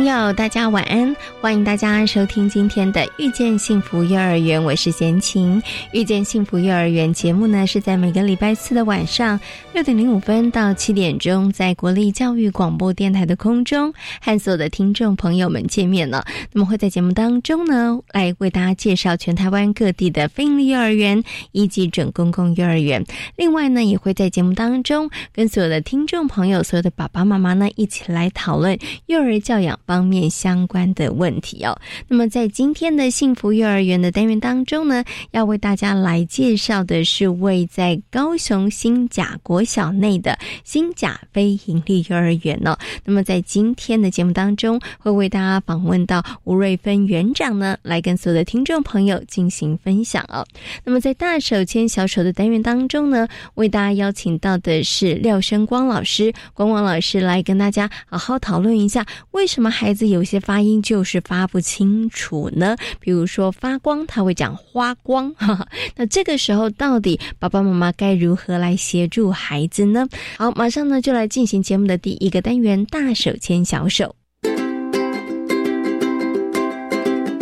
朋友，大家晚安！欢迎大家收听今天的《遇见幸福幼儿园》，我是贤琴。《遇见幸福幼儿园》节目呢，是在每个礼拜四的晚上六点零五分到七点钟，在国立教育广播电台的空中和所有的听众朋友们见面了。那么会在节目当中呢，来为大家介绍全台湾各地的非营利幼儿园以及准公共幼儿园。另外呢，也会在节目当中跟所有的听众朋友、所有的爸爸妈妈呢，一起来讨论幼儿教养。方面相关的问问题哦。那么在今天的幸福幼儿园的单元当中呢，要为大家来介绍的是位在高雄新甲国小内的新甲非营利幼儿园哦。那么在今天的节目当中，会为大家访问到吴瑞芬园长呢，来跟所有的听众朋友进行分享哦。那么在大手牵小手的单元当中呢，为大家邀请到的是廖生光老师，光光老师来跟大家好好讨论一下为什么。孩子有些发音就是发不清楚呢，比如说发光，他会讲花光。那这个时候，到底爸爸妈妈该如何来协助孩子呢？好，马上呢就来进行节目的第一个单元——大手牵小手。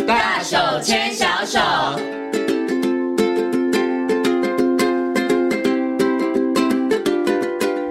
大手牵小手。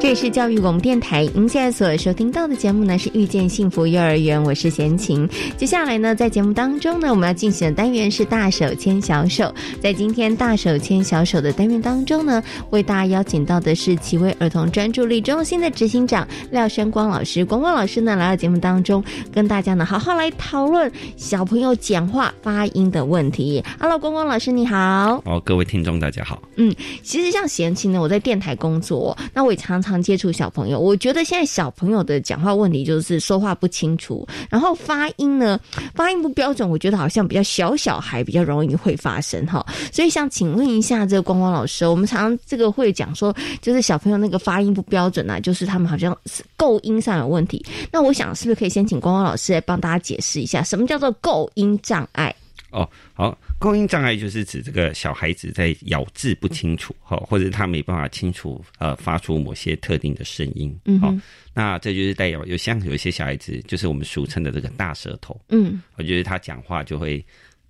这是教育广播电台，您现在所收听到的节目呢是遇见幸福幼儿园，我是贤琴。接下来呢，在节目当中呢，我们要进行的单元是大手牵小手。在今天大手牵小手的单元当中呢，为大家邀请到的是奇威儿童专注力中心的执行长廖生光老师。光光老师呢来到节目当中，跟大家呢好好来讨论小朋友讲话发音的问题。Hello，光光老师你好。哦，各位听众大家好。嗯，其实像贤琴呢，我在电台工作，那我也常常。接触小朋友，我觉得现在小朋友的讲话问题就是说话不清楚，然后发音呢，发音不标准，我觉得好像比较小小孩比较容易会发生哈。所以想请问一下这个光光老师，我们常常这个会讲说，就是小朋友那个发音不标准啊，就是他们好像是构音上有问题。那我想是不是可以先请光光老师来帮大家解释一下，什么叫做构音障碍？哦，好，构音障碍就是指这个小孩子在咬字不清楚，哈，或者他没办法清楚呃发出某些特定的声音，嗯，好，那这就是代表有像有一些小孩子，就是我们俗称的这个大舌头，嗯，我觉得他讲话就会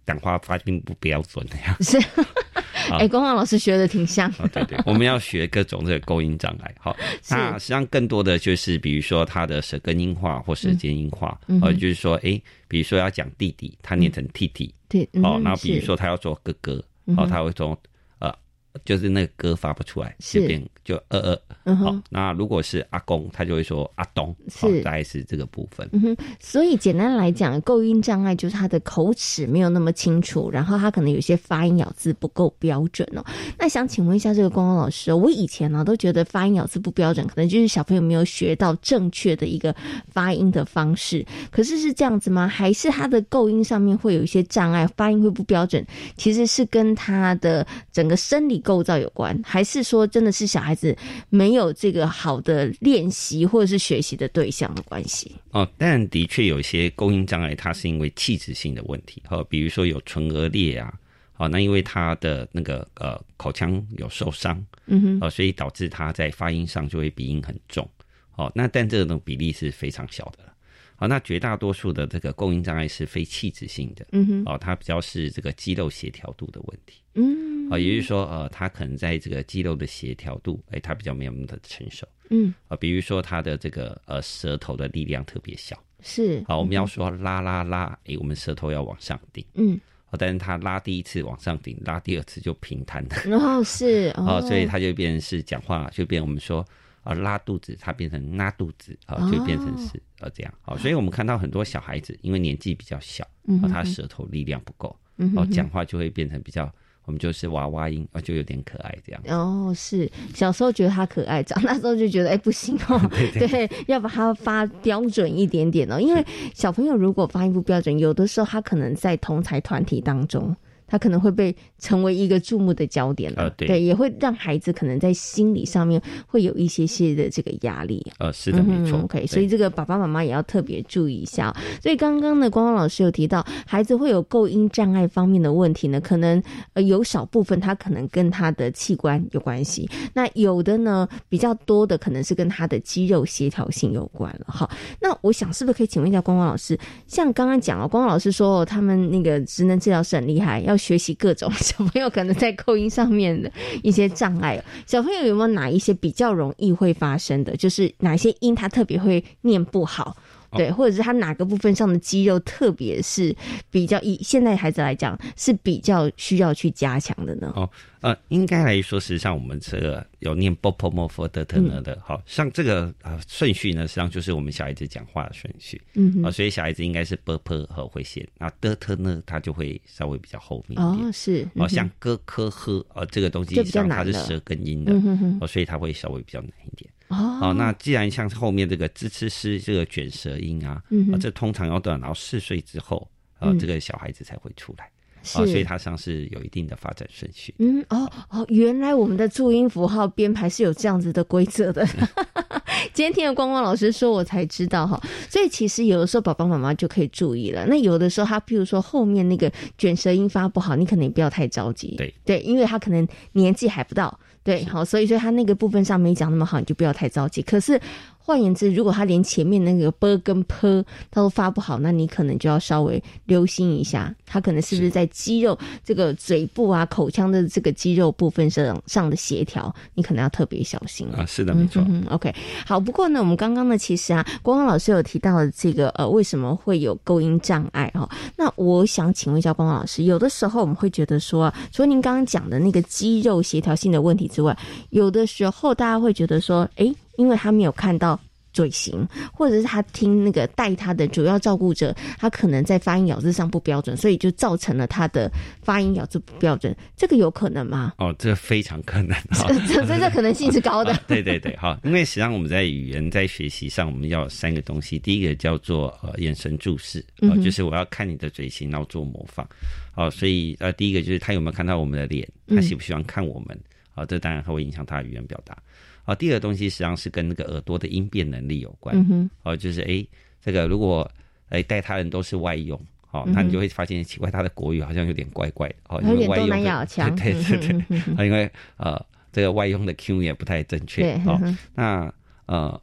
讲话发音不标准的样。子。哎，光光老师学的挺像。对对，我们要学各种这个构音障碍。好，那实际上更多的就是，比如说他的舌根音化或舌尖音化，呃，就是说，哎，比如说要讲弟弟，他念成弟弟，对，哦，然后比如说他要做哥哥，哦，他会从。就是那个歌发不出来，就变就呃呃，好。那如果是阿公，他就会说阿东，好大概是这个部分。嗯哼，所以简单来讲，构音障碍就是他的口齿没有那么清楚，然后他可能有些发音咬字不够标准哦。那想请问一下这个光光老师，我以前呢都觉得发音咬字不标准，可能就是小朋友没有学到正确的一个发音的方式。可是是这样子吗？还是他的构音上面会有一些障碍，发音会不标准？其实是跟他的整个生理构构造有关，还是说真的是小孩子没有这个好的练习或者是学习的对象的关系？哦，但的确有一些构音障碍，它是因为气质性的问题，哈，比如说有唇腭裂啊，哦，那因为他的那个呃口腔有受伤，嗯哼，哦，所以导致他在发音上就会鼻音很重，哦，那但这种比例是非常小的。好，那绝大多数的这个供应障碍是非气质性的，嗯哼，哦，它比较是这个肌肉协调度的问题，嗯，啊，也就是说，呃，它可能在这个肌肉的协调度，哎，它比较没有那么的成熟，嗯，啊，比如说它的这个呃舌头的力量特别小，是，好，我们要说拉拉拉，哎，我们舌头要往上顶，嗯，哦，但是它拉第一次往上顶，拉第二次就平坦的，哦，是，哦，所以它就变成是讲话就变我们说。啊，拉肚子，它变成拉肚子，啊，就变成是啊这样，好，所以我们看到很多小孩子，因为年纪比较小，啊，他舌头力量不够，哦，讲话就会变成比较。我们就是娃娃音啊，就有点可爱这样。哦，是小时候觉得他可爱，长大之后就觉得哎不行哦 对，要把它发标准一点点哦。因为小朋友如果发音不标准，有的时候他可能在同才团体当中。他可能会被成为一个注目的焦点了，对，也会让孩子可能在心理上面会有一些些的这个压力。呃，是的，没错。OK，所以这个爸爸妈妈也要特别注意一下。所以刚刚呢，光光老师有提到，孩子会有构音障碍方面的问题呢，可能呃有少部分他可能跟他的器官有关系，那有的呢比较多的可能是跟他的肌肉协调性有关了。哈，那我想是不是可以请问一下光光老师，像刚刚讲了，光光老师说他们那个职能治疗师很厉害，要学习各种 小朋友可能在口音上面的一些障碍，小朋友有没有哪一些比较容易会发生的？就是哪些音他特别会念不好？对，或者是他哪个部分上的肌肉，特别是比较以现在孩子来讲是比较需要去加强的呢？哦，呃，应该来说，实际上我们这个有念 b o p o m o f o d t n 的，好像这个呃顺序呢，实际上就是我们小孩子讲话的顺序。嗯，啊，所以小孩子应该是 b p 和会先，那 d t 呢，它就会稍微比较后面一点。哦，是，哦，像 g k h 呃这个东西实际上它是舌根音的，哦，所以它会稍微比较难一点。哦，那既然像后面这个吱吱吱这个卷舌音啊，啊，这通常要等到四岁之后，啊，这个小孩子才会出来，啊，所以它像是有一定的发展顺序。嗯，哦哦，原来我们的注音符号编排是有这样子的规则的。今天听了光光老师说，我才知道哈。所以其实有的时候爸爸妈妈就可以注意了。那有的时候他譬如说后面那个卷舌音发不好，你可能也不要太着急。对对，因为他可能年纪还不到。对，好，所以说他那个部分上没讲那么好，你就不要太着急。可是。换言之，如果他连前面那个 b 跟 p 他都发不好，那你可能就要稍微留心一下，他可能是不是在肌肉这个嘴部啊、口腔的这个肌肉部分上上的协调，你可能要特别小心啊。是的，没错。OK，好。不过呢，我们刚刚呢，其实啊，光光老师有提到了这个呃，为什么会有构音障碍哈？那我想请问一下光光老师，有的时候我们会觉得说，除了您刚刚讲的那个肌肉协调性的问题之外，有的时候大家会觉得说，哎。因为他没有看到嘴型，或者是他听那个带他的主要照顾者，他可能在发音咬字上不标准，所以就造成了他的发音咬字不标准。这个有可能吗？哦，这非常可能，这这这可能性是高的。对对对，好，因为实际上我们在语言在学习上，我们要三个东西，第一个叫做呃眼神注视，呃，就是我要看你的嘴型，然后做模仿。好，所以呃第一个就是他有没有看到我们的脸，他喜不喜欢看我们？好，这当然会影响他的语言表达。好，第二个东西实际上是跟那个耳朵的应变能力有关。哦，就是哎，这个如果哎带他人都是外用，哦，那你就会发现奇怪，他的国语好像有点怪怪的。哦，有点东南亚腔。对对对，因为呃，这个外用的 Q 也不太正确。哦，那呃，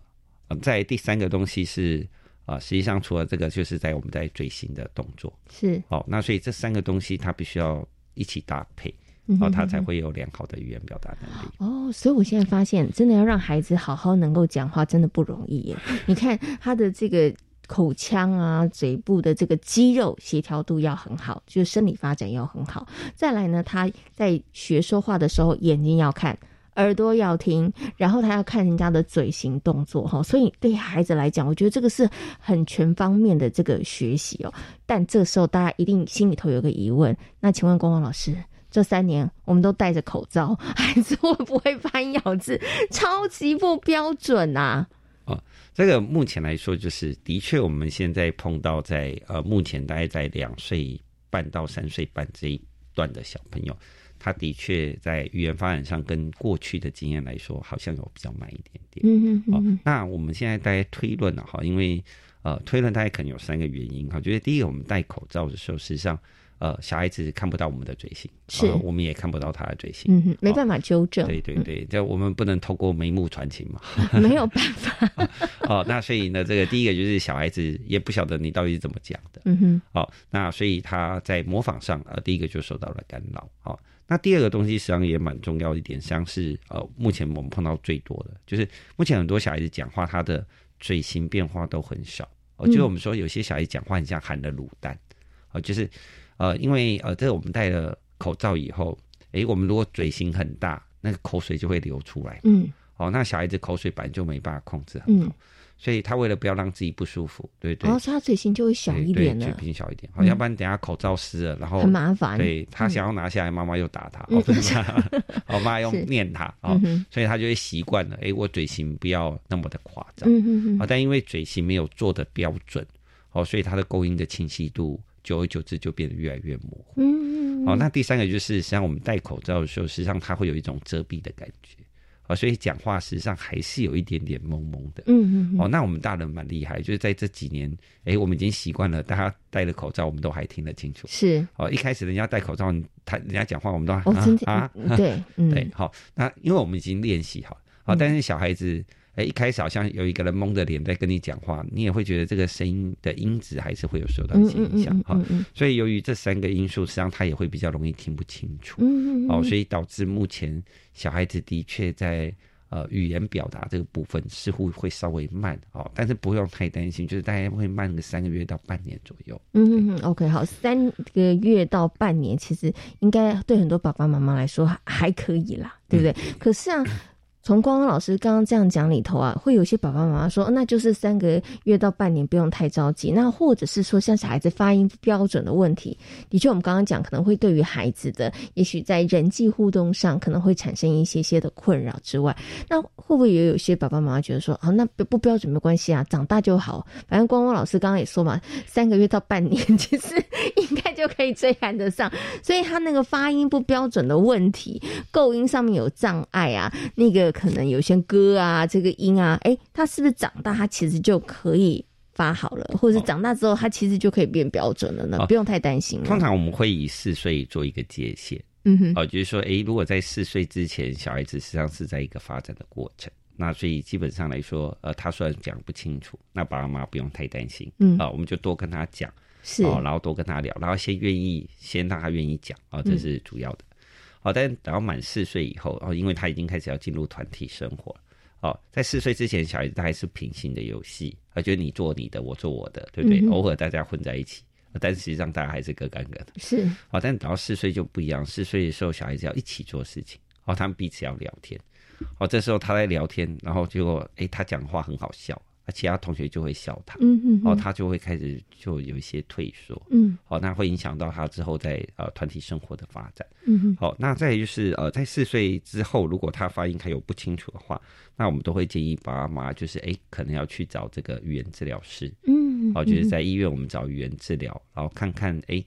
在第三个东西是啊，实际上除了这个，就是在我们在嘴型的动作是。哦，那所以这三个东西它必须要一起搭配。然后他才会有良好的语言表达能力。哦，所以我现在发现，真的要让孩子好好能够讲话，真的不容易耶。你看他的这个口腔啊、嘴部的这个肌肉协调度要很好，就是生理发展要很好。再来呢，他在学说话的时候，眼睛要看，耳朵要听，然后他要看人家的嘴型动作哈。所以对孩子来讲，我觉得这个是很全方面的这个学习哦。但这时候大家一定心里头有个疑问，那请问光光老师？这三年我们都戴着口罩，孩子会不会发音咬字超级不标准呐？哦，这个目前来说，就是的确我们现在碰到在呃，目前大概在两岁半到三岁半这一段的小朋友，他的确在语言发展上跟过去的经验来说，好像有比较慢一点点。嗯嗯嗯。那我们现在大概推论了哈，因为呃，推论大概可能有三个原因哈，就是第一个，我们戴口罩的时候，实际上。呃，小孩子看不到我们的嘴型，是，我们也看不到他的嘴型，嗯哼，没办法纠正。对对对，这我们不能透过眉目传情嘛，没有办法。哦，那所以呢，这个第一个就是小孩子也不晓得你到底是怎么讲的，嗯哼。哦，那所以他在模仿上，呃，第一个就受到了干扰。好，那第二个东西实际上也蛮重要一点，实际上是呃，目前我们碰到最多的就是目前很多小孩子讲话，他的嘴型变化都很少。哦，就是我们说有些小孩讲话很像含了卤蛋，哦，就是。呃，因为呃，这个我们戴了口罩以后，诶，我们如果嘴型很大，那个口水就会流出来。嗯，哦，那小孩子口水本来就没办法控制很好，所以他为了不要让自己不舒服，对对，然后他嘴型就会小一点了，嘴型小一点，好，要不然等下口罩湿了，然后很麻烦。对他想要拿下来，妈妈又打他，哦，妈妈 又念他，哦，所以他就会习惯了，哎，我嘴型不要那么的夸张，嗯啊，但因为嘴型没有做的标准，哦，所以他的勾音的清晰度，久而久之就变得越来越模糊，嗯，哦，那第三个就是，实际上我们戴口罩的时候，实际上它会有一种遮蔽的感觉。啊，所以讲话实际上还是有一点点懵懵的。嗯嗯。哦，那我们大人蛮厉害，就是在这几年，哎，我们已经习惯了，大家戴了口罩，我们都还听得清楚。是。哦，一开始人家戴口罩，他人家讲话，我们都啊，对 对。好，那因为我们已经练习好，好，但是小孩子。哎，一开始好像有一个人蒙着脸在跟你讲话，你也会觉得这个声音的音质还是会有受到一些影响哈。所以由于这三个因素，实际上他也会比较容易听不清楚。嗯嗯。哦，所以导致目前小孩子的确在呃语言表达这个部分似乎会稍微慢哦，但是不用太担心，就是大概会慢个三个月到半年左右。嗯嗯 OK，好，三个月到半年其实应该对很多爸爸妈妈来说还可以啦，对不对？可是啊。从光光老师刚刚这样讲里头啊，会有些爸爸妈妈说，那就是三个月到半年不用太着急。那或者是说，像小孩子发音不标准的问题，的确我们刚刚讲可能会对于孩子的，也许在人际互动上可能会产生一些些的困扰之外，那会不会也有些爸爸妈妈觉得说，啊，那不不标准没关系啊，长大就好。反正光光老师刚刚也说嘛，三个月到半年 其实应该就可以追赶得上。所以他那个发音不标准的问题，构音上面有障碍啊，那个。可能有些歌啊，这个音啊，哎，他是不是长大他其实就可以发好了，或者是长大之后他其实就可以变标准了呢？不用太担心。通常我们会以四岁做一个界限，嗯哼，哦，就是说，哎，如果在四岁之前，小孩子实际上是在一个发展的过程，那所以基本上来说，呃，他虽然讲不清楚，那爸爸妈妈不用太担心，嗯，啊，我们就多跟他讲，是，哦，然后多跟他聊，然后先愿意先让他愿意讲，啊，这是主要的。好，但等到满四岁以后，哦，因为他已经开始要进入团体生活，哦，在四岁之前，小孩子他还是平行的游戏，啊觉得你做你的，我做我的，对不对？偶尔大家混在一起，但实际上大家还是各干各的。是，哦，但等到四岁就不一样，四岁的时候，小孩子要一起做事情，哦，他们彼此要聊天，哦，这时候他在聊天，然后结果，哎，他讲话很好笑。那其他同学就会笑他，嗯嗯，哦，他就会开始就有一些退缩，嗯，好，那会影响到他之后在呃团体生活的发展，嗯嗯，好，那再就是呃在四岁之后，如果他发音还有不清楚的话，那我们都会建议爸妈就是哎可能要去找这个语言治疗师，嗯，好，就是在医院我们找语言治疗，然后看看哎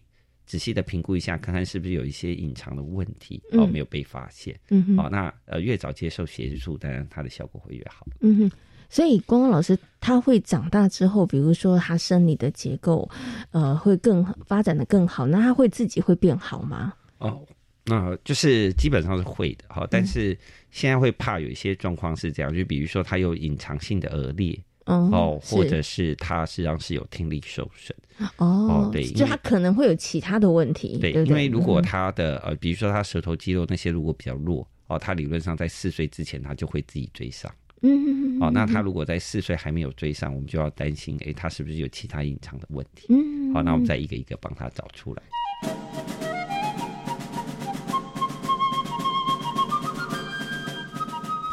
仔细的评估一下，看看是不是有一些隐藏的问题哦没有被发现，嗯哼，好，那呃越早接受协助，当然它的效果会越好，嗯哼。所以，光光老师他会长大之后，比如说他生理的结构，呃，会更发展的更好，那他会自己会变好吗？哦，那就是基本上是会的哈，但是现在会怕有一些状况是这样，就比如说他有隐藏性的额裂，哦，或者是他实际上是有听力受损，哦，对，就他可能会有其他的问题，对，因为如果他的呃，比如说他舌头肌肉那些如果比较弱，哦，他理论上在四岁之前他就会自己追上。嗯，好，那他如果在四岁还没有追上，我们就要担心，哎，他是不是有其他隐藏的问题？嗯，好，那我们再一个一个帮他找出来。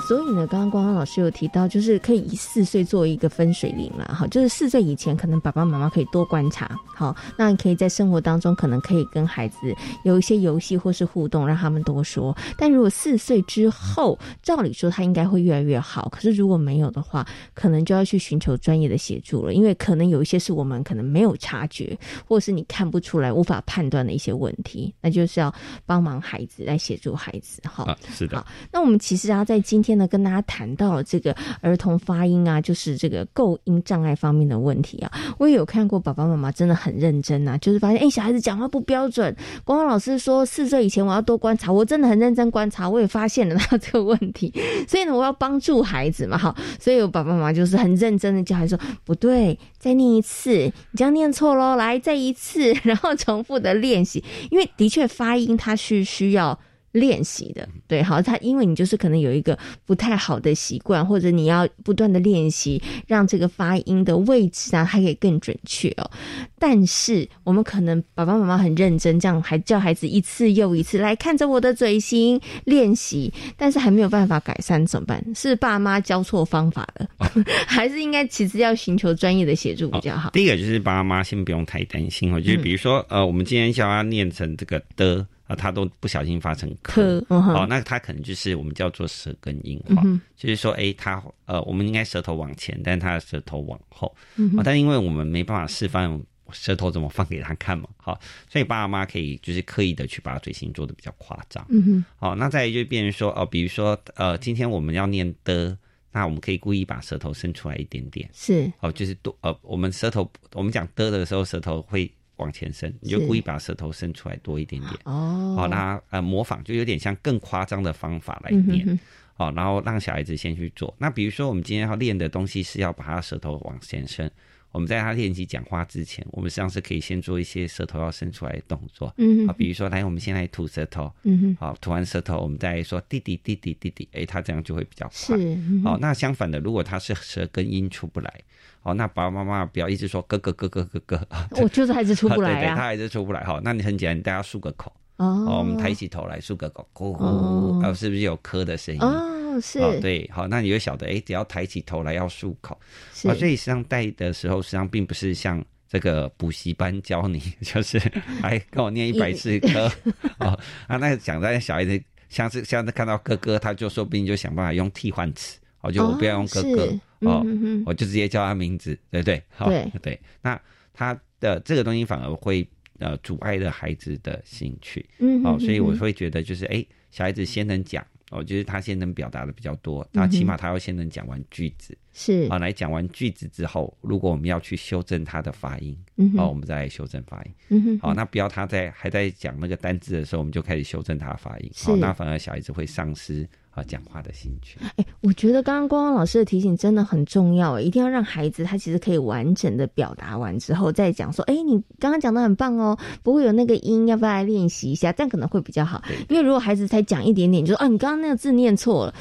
所以呢，刚刚光光老师有提到，就是可以以四岁做一个分水岭了，哈，就是四岁以前，可能爸爸妈妈可以多观察，好，那你可以在生活当中，可能可以跟孩子有一些游戏或是互动，让他们多说。但如果四岁之后，照理说他应该会越来越好，可是如果没有的话，可能就要去寻求专业的协助了，因为可能有一些是我们可能没有察觉，或是你看不出来、无法判断的一些问题，那就是要帮忙孩子来协助孩子，哈，是的。那我们其实啊，在今天。那跟大家谈到这个儿童发音啊，就是这个构音障碍方面的问题啊，我也有看过爸爸妈妈真的很认真啊，就是发现哎小孩子讲话不标准，光光老师说四岁以前我要多观察，我真的很认真观察，我也发现了他这个问题，所以呢我要帮助孩子嘛，哈，所以我爸爸妈妈就是很认真的教孩子说不对，再念一次，你这样念错喽，来再一次，然后重复的练习，因为的确发音它是需要。练习的，对，好，他因为你就是可能有一个不太好的习惯，或者你要不断的练习，让这个发音的位置啊，它可以更准确哦。但是我们可能爸爸妈妈很认真，这样还叫孩子一次又一次来看着我的嘴型练习，但是还没有办法改善，怎么办？是爸妈教错方法了，还是应该其实要寻求专业的协助比较好？第一个就是爸妈先不用太担心哦，就是比如说呃，我们今天教他念成这个的。啊，他都不小心发成科，哦，那他可能就是我们叫做舌根硬化，就是说，哎，他呃，我们应该舌头往前，但他的舌头往后，但因为我们没办法示范舌头怎么放给他看嘛，好，所以爸爸妈妈可以就是刻意的去把嘴型做的比较夸张，嗯哼，好，那再就变成说，哦，比如说，呃，今天我们要念的，那我们可以故意把舌头伸出来一点点，是，哦，就是多，呃，我们舌头，我们讲的的时候，舌头会。往前伸，你就故意把舌头伸出来多一点点。哦。好，那呃模仿就有点像更夸张的方法来念。哦，然后让小孩子先去做。那比如说我们今天要练的东西是要把他舌头往前伸，我们在他练习讲话之前，我们实际上是可以先做一些舌头要伸出来的动作。嗯，好，比如说来，我们先来吐舌头。嗯哼，好，吐完舌头，我们再说弟弟弟弟弟弟，哎，他这样就会比较快。是，好，那相反的，如果他是舌根音出不来。哦，那爸爸妈妈不要一直说哥哥哥哥哥哥，我就是还是出不来啊，对对，他还是出不来哈。那你很简单，大家漱个口哦，我们抬起头来漱个口，咕咕，哦，是不是有咳的声音？哦，是，对，好，那你就晓得，哎，只要抬起头来要漱口，啊，所以实际上带的时候，实际上并不是像这个补习班教你，就是来跟我念一百次歌哦，啊，那讲在小孩子，像是像是看到哥哥，他就说不定就想办法用替换词，哦，就我不要用哥哥。哦，我就直接叫他名字，对不对？对对，那他的这个东西反而会呃阻碍了孩子的兴趣，嗯，哦，所以我会觉得就是哎，小孩子先能讲，我觉得他先能表达的比较多，那起码他要先能讲完句子，是。啊，来讲完句子之后，如果我们要去修正他的发音，嗯，好，我们再来修正发音，嗯哼，好，那不要他在还在讲那个单字的时候，我们就开始修正他的发音，好，那反而小孩子会丧失。啊，讲话的兴趣。哎，我觉得刚刚光光老师的提醒真的很重要，一定要让孩子他其实可以完整的表达完之后再讲说，哎，你刚刚讲的很棒哦，不会有那个音，要不要来练习一下？这样可能会比较好。因为如果孩子才讲一点点，就说啊，你刚刚那个字念错了。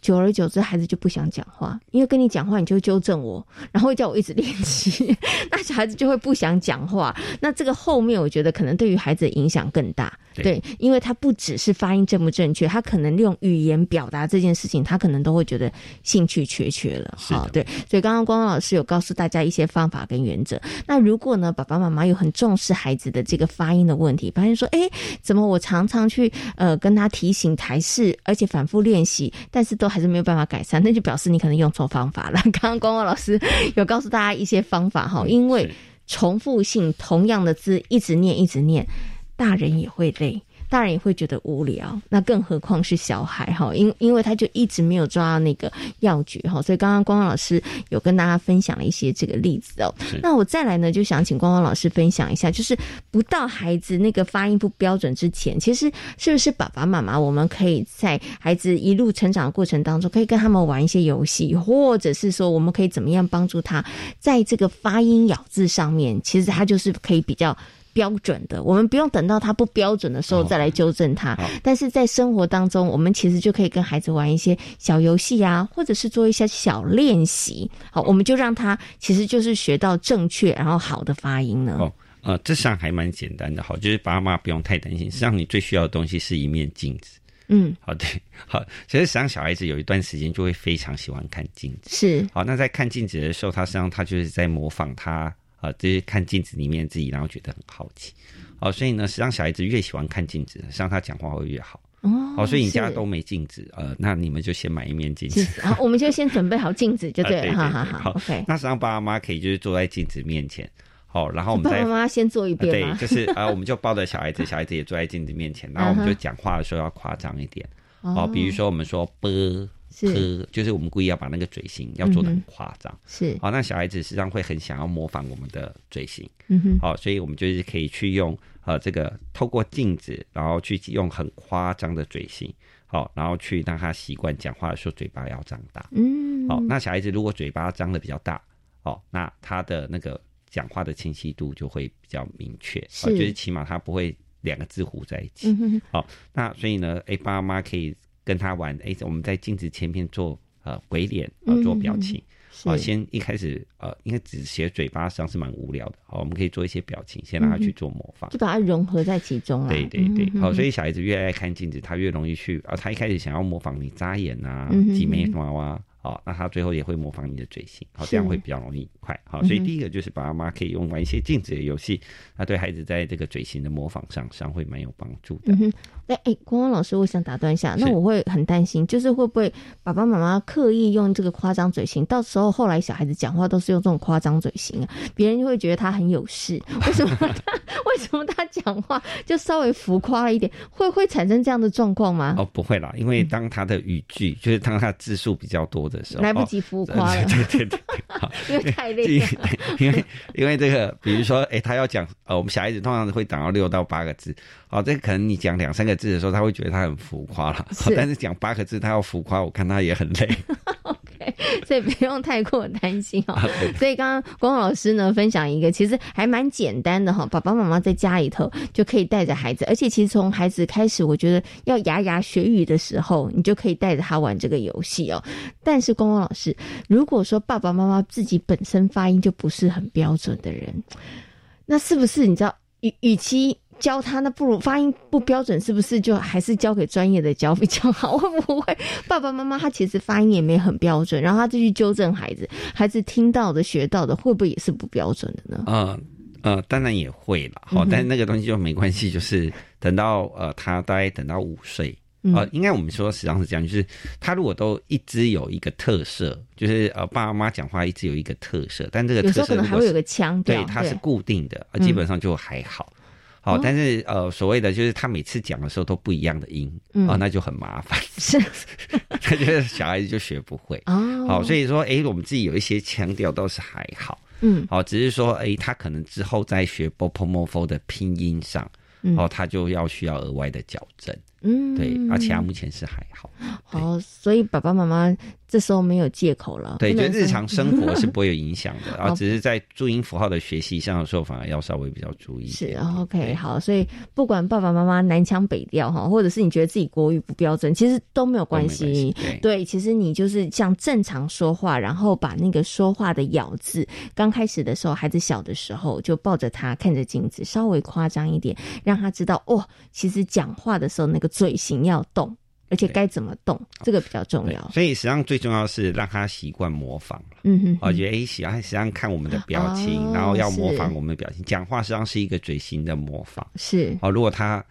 久而久之，孩子就不想讲话，因为跟你讲话，你就纠正我，然后会叫我一直练习，那小孩子就会不想讲话。那这个后面，我觉得可能对于孩子的影响更大，对，因为他不只是发音正不正确，他可能用语言表达这件事情，他可能都会觉得兴趣缺缺了。好，对，所以刚刚光光老师有告诉大家一些方法跟原则。那如果呢，爸爸妈妈有很重视孩子的这个发音的问题，发现说，哎，怎么我常常去呃跟他提醒台式，而且反复练习，但是都。还是没有办法改善，那就表示你可能用错方法了。刚刚光光老师有告诉大家一些方法哈，因为重复性同样的字一直念一直念，大人也会累。大人也会觉得无聊，那更何况是小孩哈，因因为他就一直没有抓到那个要诀哈，所以刚刚光光老师有跟大家分享了一些这个例子哦。那我再来呢，就想请光光老师分享一下，就是不到孩子那个发音不标准之前，其实是不是爸爸妈妈我们可以在孩子一路成长的过程当中，可以跟他们玩一些游戏，或者是说我们可以怎么样帮助他在这个发音咬字上面，其实他就是可以比较。标准的，我们不用等到他不标准的时候再来纠正他。但是在生活当中，我们其实就可以跟孩子玩一些小游戏啊，或者是做一些小练习。好，我们就让他其实就是学到正确然后好的发音呢。哦，呃，这上还蛮简单的，好，就是爸妈不用太担心。实际上，你最需要的东西是一面镜子。嗯，好，对，好。其实实际上，小孩子有一段时间就会非常喜欢看镜子。是，好，那在看镜子的时候，他实际上他就是在模仿他。啊，就是看镜子里面自己，然后觉得很好奇，哦，所以呢，实际上小孩子越喜欢看镜子，实际上他讲话会越好。哦，所以你家都没镜子，呃，那你们就先买一面镜子。好，我们就先准备好镜子就对了。好好好，OK。那实际上爸爸妈妈可以就是坐在镜子面前，好，然后我们爸爸妈妈先做一遍。对，就是啊，我们就抱着小孩子，小孩子也坐在镜子面前，然后我们就讲话的时候要夸张一点，哦，比如说我们说啵。是，就是我们故意要把那个嘴型要做的很夸张，是，好，那小孩子实际上会很想要模仿我们的嘴型，嗯哼，好，所以我们就是可以去用呃这个透过镜子，然后去用很夸张的嘴型，好，然后去让他习惯讲话的时候嘴巴要张大，嗯，好，那小孩子如果嘴巴张的比较大，哦，那他的那个讲话的清晰度就会比较明确，是，就是起码他不会两个字糊在一起。好，那所以呢，哎，爸妈可以跟他玩，哎，我们在镜子前面做呃鬼脸啊，做表情。好，先一开始呃，应该只写嘴巴上是蛮无聊的。好，我们可以做一些表情，先让他去做模仿，就把它融合在其中了。对对对，好，所以小孩子越爱看镜子，他越容易去啊。他一开始想要模仿你眨眼啊、挤眉毛啊。好，那他最后也会模仿你的嘴型，好，这样会比较容易快。好，所以第一个就是爸爸妈妈可以用玩一些镜子的游戏，那对孩子在这个嘴型的模仿上上会蛮有帮助的。哎哎，光光老师，我想打断一下，那我会很担心，就是会不会爸爸妈妈刻意用这个夸张嘴型，到时候后来小孩子讲话都是用这种夸张嘴型啊，别人就会觉得他很有事。为什么他为什么他讲话就稍微浮夸了一点？会会产生这样的状况吗？哦，不会啦，因为当他的语句就是当他字数比较多的时候，来不及浮夸了。对对对，因为太累。因为因为这个，比如说，哎，他要讲呃，我们小孩子通常会讲到六到八个字。哦，这可能你讲两三个字的时候，他会觉得他很浮夸了。但是讲八个字，他要浮夸，我看他也很累。OK，所以不用太过担心哦。所以刚刚光老师呢分享一个，其实还蛮简单的哈。爸爸妈妈在家里头就可以带着孩子，而且其实从孩子开始，我觉得要牙牙学语的时候，你就可以带着他玩这个游戏哦。但是光光老师，如果说爸爸妈妈自己本身发音就不是很标准的人，那是不是你知道，与与其教他那不如发音不标准，是不是就还是交给专业的教比较好？会不会爸爸妈妈他其实发音也没很标准，然后他就去纠正孩子，孩子听到的学到的会不会也是不标准的呢？嗯呃，当然也会了，好，但是那个东西就没关系，就是等到呃他大概等到五岁啊，应该我们说实际上是这样，就是他如果都一直有一个特色，就是呃爸爸妈妈讲话一直有一个特色，但这个特色可能还会有个腔调，对，它是固定的，基本上就还好。好，但是呃，所谓的就是他每次讲的时候都不一样的音，啊，那就很麻烦。是，他觉得小孩子就学不会。哦，好，所以说，哎，我们自己有一些腔调倒是还好。嗯，好，只是说，哎，他可能之后在学 b o p o m o f o 的拼音上，哦，他就要需要额外的矫正。嗯，对，而且他目前是还好。好，所以爸爸妈妈这时候没有借口了。对，就日常生活是 不会有影响的，然后只是在注音符号的学习上的时候，反而要稍微比较注意。是，OK，好，所以不管爸爸妈妈南腔北调哈，或者是你觉得自己国语不标准，其实都没有关系。对，其实你就是像正常说话，然后把那个说话的咬字，刚开始的时候，孩子小的时候就抱着他看着镜子，稍微夸张一点，让他知道哦，其实讲话的时候那个。嘴型要动，而且该怎么动，这个比较重要。所以实际上最重要是让他习惯模仿。嗯哼，我觉得哎，喜欢实际上看我们的表情，然后要模仿我们的表情。讲话实际上是一个嘴型的模仿。是哦，如果他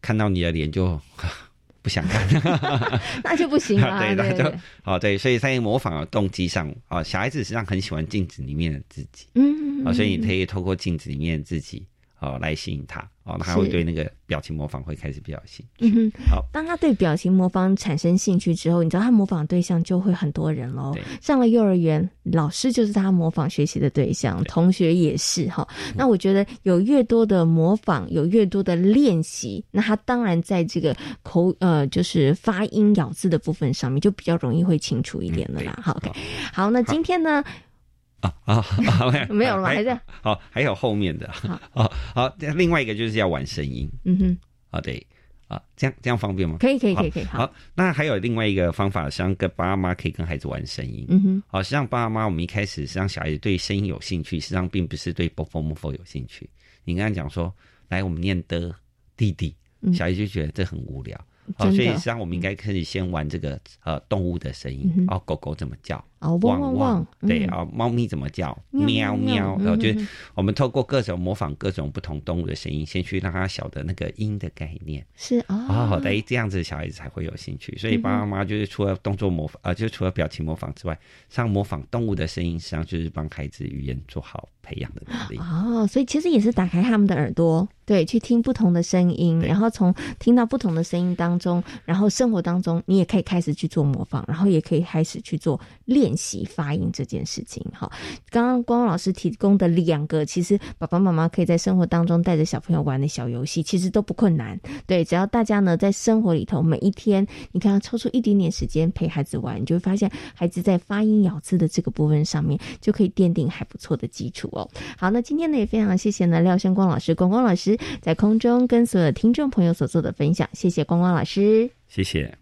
看到你的脸就 不想看，那就不行了。对，那就哦对，所以在模仿的动机上啊，小孩子实际上很喜欢镜子里面的自己。嗯，啊，所以你可以透过镜子里面的自己。哦，来吸引他哦，他会对那个表情模仿会开始比较兴趣。嗯哼，好，当他对表情模仿产生兴趣之后，你知道他模仿对象就会很多人喽。上了幼儿园，老师就是他模仿学习的对象，同学也是哈。那我觉得有越多的模仿，有越多的练习，那他当然在这个口呃，就是发音咬字的部分上面就比较容易会清楚一点了啦。好好，那今天呢？啊啊，没有了，还在。好，还有后面的。好，好，另外一个就是要玩声音。嗯哼，啊对，啊这样这样方便吗？可以可以可以可以。好，那还有另外一个方法，实际上跟爸妈可以跟孩子玩声音。嗯哼，好，实际上爸妈我们一开始实际上小孩子对声音有兴趣，实际上并不是对 b o f o 有兴趣。你跟他讲说，来我们念的弟弟，小孩就觉得这很无聊。好，所以实际上我们应该可以先玩这个呃动物的声音，哦，狗狗怎么叫？哦，汪汪汪，对啊，猫咪怎么叫？喵喵，然后就我们透过各种模仿各种不同动物的声音，先去让他晓得那个音的概念。是哦，好的，这样子小孩子才会有兴趣。所以爸爸妈妈就是除了动作模仿，呃，就除了表情模仿之外，像模仿动物的声音，实际上就是帮孩子语言做好培养的能力。哦，所以其实也是打开他们的耳朵，对，去听不同的声音，然后从听到不同的声音当中，然后生活当中你也可以开始去做模仿，然后也可以开始去做练。练习发音这件事情。哈，刚刚光光老师提供的两个，其实爸爸妈妈可以在生活当中带着小朋友玩的小游戏，其实都不困难。对，只要大家呢在生活里头每一天，你看抽出一点点时间陪孩子玩，你就会发现孩子在发音咬字的这个部分上面就可以奠定还不错的基础哦。好，那今天呢也非常谢谢呢廖先光老师、光光老师在空中跟所有听众朋友所做的分享，谢谢光光老师，谢谢。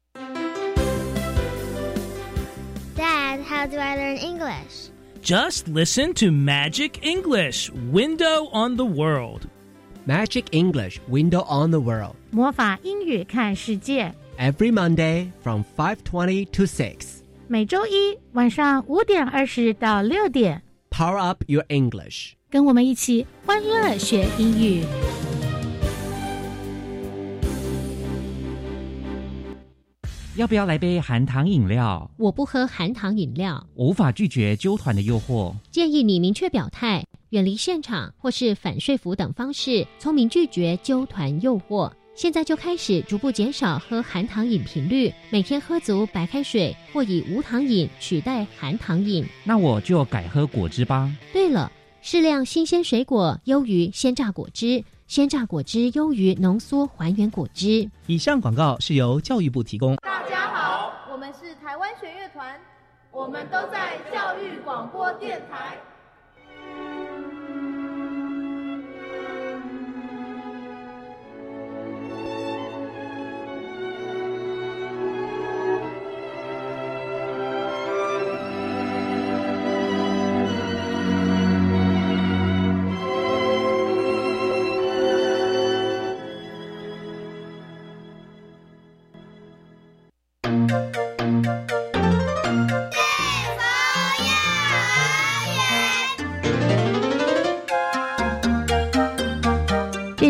How do I learn English? Just listen to Magic English Window on the World. Magic English Window on the World. 魔法英语看世界. Every Monday from 5:20 to 6. 每周一晚上五点二十到六点. Power up your English. 跟我们一起欢乐学英语。 要不要来杯含糖饮料？我不喝含糖饮料。无法拒绝纠团的诱惑。建议你明确表态，远离现场或是反说服等方式，聪明拒绝纠团诱惑。现在就开始逐步减少喝含糖饮频率，每天喝足白开水或以无糖饮取代含糖饮。那我就改喝果汁吧。对了，适量新鲜水果优于鲜榨果汁。鲜榨果汁优于浓缩还原果汁。以上广告是由教育部提供。大家好，我们是台湾弦乐团，我们都在教育广播电台。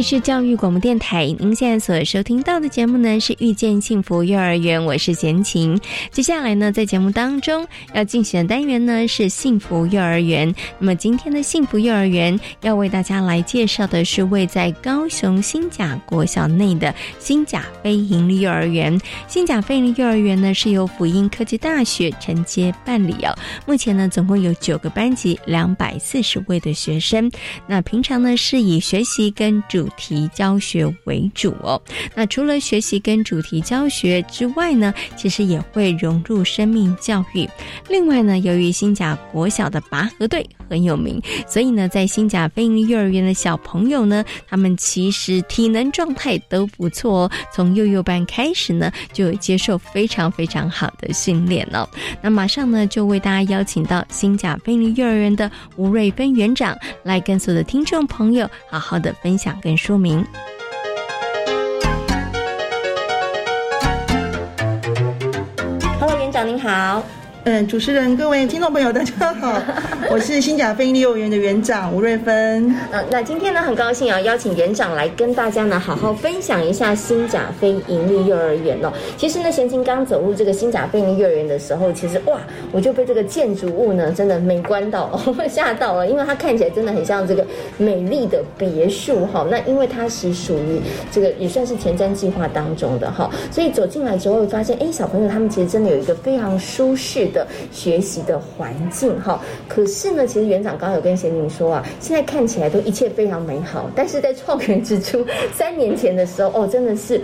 是教育广播电台，您现在所收听到的节目呢是遇见幸福幼儿园，我是贤琴。接下来呢，在节目当中要进行的单元呢是幸福幼儿园。那么今天的幸福幼儿园要为大家来介绍的是位在高雄新甲国小内的新甲非营利幼儿园。新甲非营利幼儿园呢是由福音科技大学承接办理哦。目前呢总共有九个班级，两百四十位的学生。那平常呢是以学习跟主题题教学为主哦。那除了学习跟主题教学之外呢，其实也会融入生命教育。另外呢，由于新甲国小的拔河队很有名，所以呢，在新甲飞鹰幼儿园的小朋友呢，他们其实体能状态都不错哦。从幼幼班开始呢，就接受非常非常好的训练哦。那马上呢，就为大家邀请到新甲飞鹰幼儿园的吴瑞芬园长来跟所有的听众朋友好好的分享跟。说明。Hello，园长您好。嗯，主持人、各位听众朋友，大家好，我是新甲飞鹰幼儿园的园长吴瑞芬。嗯，那今天呢，很高兴啊，邀请园长来跟大家呢，好好分享一下新甲飞盈利幼儿园哦。其实呢，贤琴刚走入这个新甲飞鹰幼儿园的时候，其实哇，我就被这个建筑物呢，真的美观到 吓到了，因为它看起来真的很像这个美丽的别墅哈。那因为它是属于这个也算是前瞻计划当中的哈，所以走进来之后发现，哎，小朋友他们其实真的有一个非常舒适。的学习的环境哈，可是呢，其实园长刚刚有跟贤宁说啊，现在看起来都一切非常美好，但是在创园之初三年前的时候，哦，真的是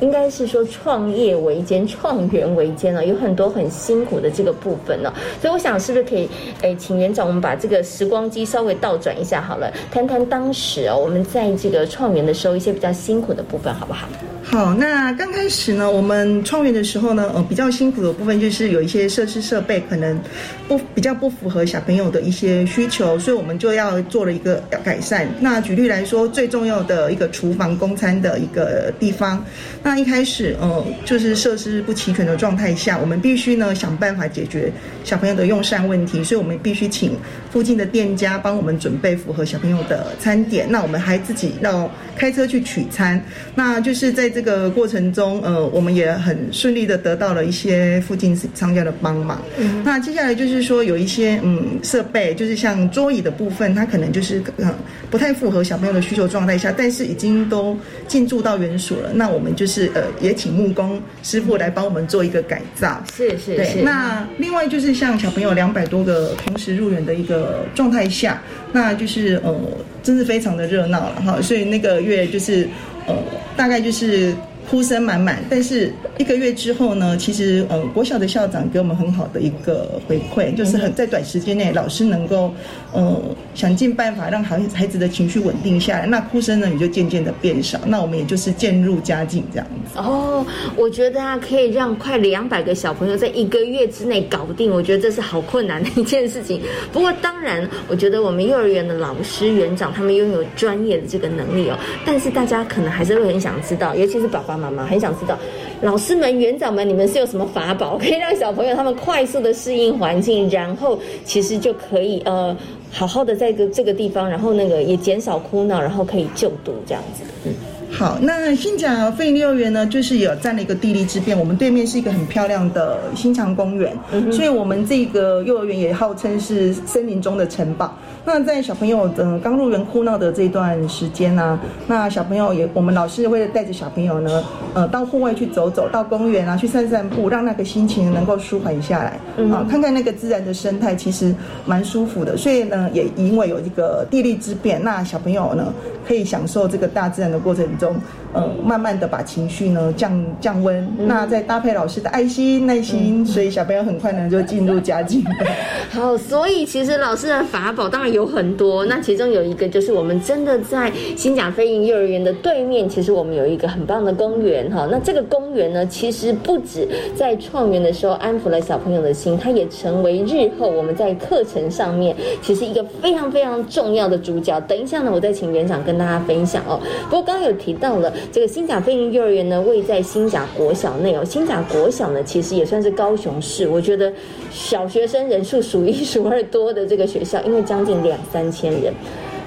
应该是说创业维艰、创园维艰了，有很多很辛苦的这个部分呢。所以我想，是不是可以，诶，请园长，我们把这个时光机稍微倒转一下好了，谈谈当时哦，我们在这个创园的时候一些比较辛苦的部分，好不好？好，那刚开始呢，我们创园的时候呢，呃，比较辛苦的部分就是有一些设施设备可能不比较不符合小朋友的一些需求，所以我们就要做了一个改善。那举例来说，最重要的一个厨房供餐的一个地方，那一开始呃就是设施不齐全的状态下，我们必须呢想办法解决小朋友的用膳问题，所以我们必须请附近的店家帮我们准备符合小朋友的餐点。那我们还自己要开车去取餐，那就是在。这个过程中，呃，我们也很顺利的得到了一些附近商家的帮忙。那接下来就是说，有一些嗯设备，就是像桌椅的部分，它可能就是嗯不太符合小朋友的需求状态下，但是已经都进驻到原所了。那我们就是呃也请木工师傅来帮我们做一个改造。是是是。那另外就是像小朋友两百多个同时入园的一个状态下，那就是呃真是非常的热闹了哈。所以那个月就是呃。大概就是呼声满满，但是一个月之后呢，其实呃国小的校长给我们很好的一个回馈，就是很在短时间内老师能够呃想尽办法让孩孩子的情绪稳定下来，那哭声呢也就渐渐的变少，那我们也就是渐入佳境这样子。哦，我觉得啊可以让快两百个小朋友在一个月之内搞定，我觉得这是好困难的一件事情。不过当然，我觉得我们幼儿园的老师园长他们拥有专业的这个能力哦，但是大家可能还是会很想知道，尤其是爸爸。妈妈很想知道，老师们、园长们，你们是有什么法宝，可以让小朋友他们快速的适应环境，然后其实就可以呃好好的在个这个地方，然后那个也减少哭闹，然后可以就读这样子。嗯，好，那新甲飞利幼儿园呢，就是有占了一个地利之便，我们对面是一个很漂亮的新长公园，所以我们这个幼儿园也号称是森林中的城堡。那在小朋友嗯刚入园哭闹的这段时间呢，那小朋友也，我们老师会带着小朋友呢，呃，到户外去走走，到公园啊去散散步，让那个心情能够舒缓下来，啊，看看那个自然的生态，其实蛮舒服的。所以呢，也因为有这个地利之便，那小朋友呢可以享受这个大自然的过程中。呃，慢慢的把情绪呢降降温，那再搭配老师的爱心耐心，所以小朋友很快呢就进入佳境。好，所以其实老师的法宝当然有很多，那其中有一个就是我们真的在新甲飞鹰幼儿园的对面，其实我们有一个很棒的公园哈。那这个公园呢，其实不止在创园的时候安抚了小朋友的心，它也成为日后我们在课程上面其实一个非常非常重要的主角。等一下呢，我再请园长跟大家分享哦。不过刚刚有提到了。这个新甲飞鹰幼儿园呢，位在新甲国小内哦。新甲国小呢，其实也算是高雄市，我觉得小学生人数数一数二多的这个学校，因为将近两三千人。